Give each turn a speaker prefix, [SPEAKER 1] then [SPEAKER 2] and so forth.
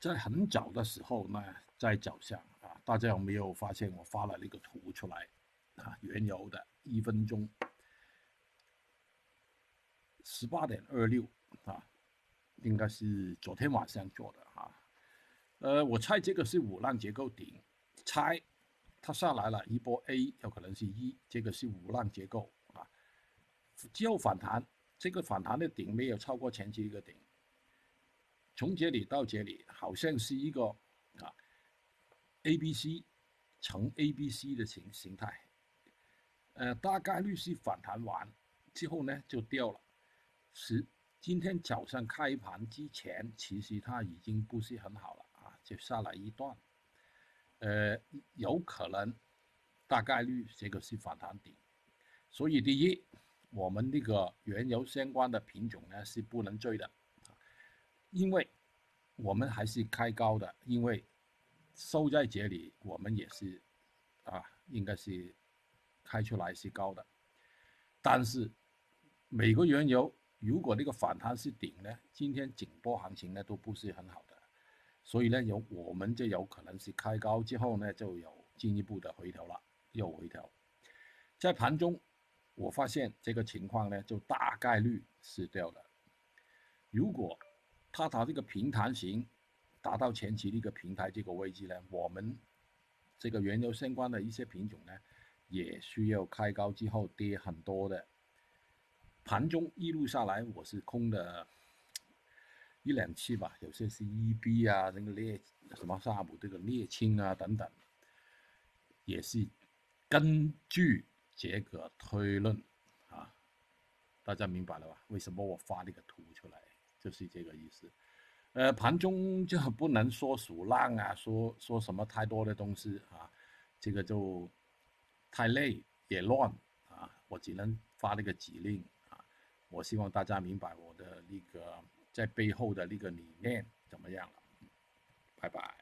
[SPEAKER 1] 在很早的时候呢，在早上啊，大家有没有发现我发了那个图出来啊？原油的一分钟十八点二六啊，应该是昨天晚上做的啊。呃，我猜这个是五浪结构顶，猜它下来了一波 A，有可能是一，这个是五浪结构啊。之后反弹，这个反弹的顶没有超过前期一个顶。从这里到这里，好像是一个啊，A B C 乘 A B C 的形形态，呃，大概率是反弹完之后呢就掉了。是今天早上开盘之前，其实它已经不是很好了啊，就下来一段，呃，有可能大概率这个是反弹顶，所以第一，我们那个原油相关的品种呢是不能追的。因为我们还是开高的，因为收在这里，我们也是啊，应该是开出来是高的。但是每个原油如果那个反弹是顶呢，今天整波行情呢都不是很好的，所以呢有我们就有可能是开高之后呢就有进一步的回调了，又回调。在盘中我发现这个情况呢就大概率是掉的，如果。它它这个平弹型达到前期的一个平台这个位置呢，我们这个原油相关的一些品种呢，也需要开高之后跌很多的。盘中一路下来，我是空的一两次吧，有些是 EB 啊，那个沥什么萨姆这个沥青啊等等，也是根据这个推论啊，大家明白了吧？为什么我发那个图出来？就是这个意思，呃，盘中就不能说数浪啊，说说什么太多的东西啊，这个就太累也乱啊，我只能发那个指令啊，我希望大家明白我的那个在背后的那个理念怎么样了，拜拜。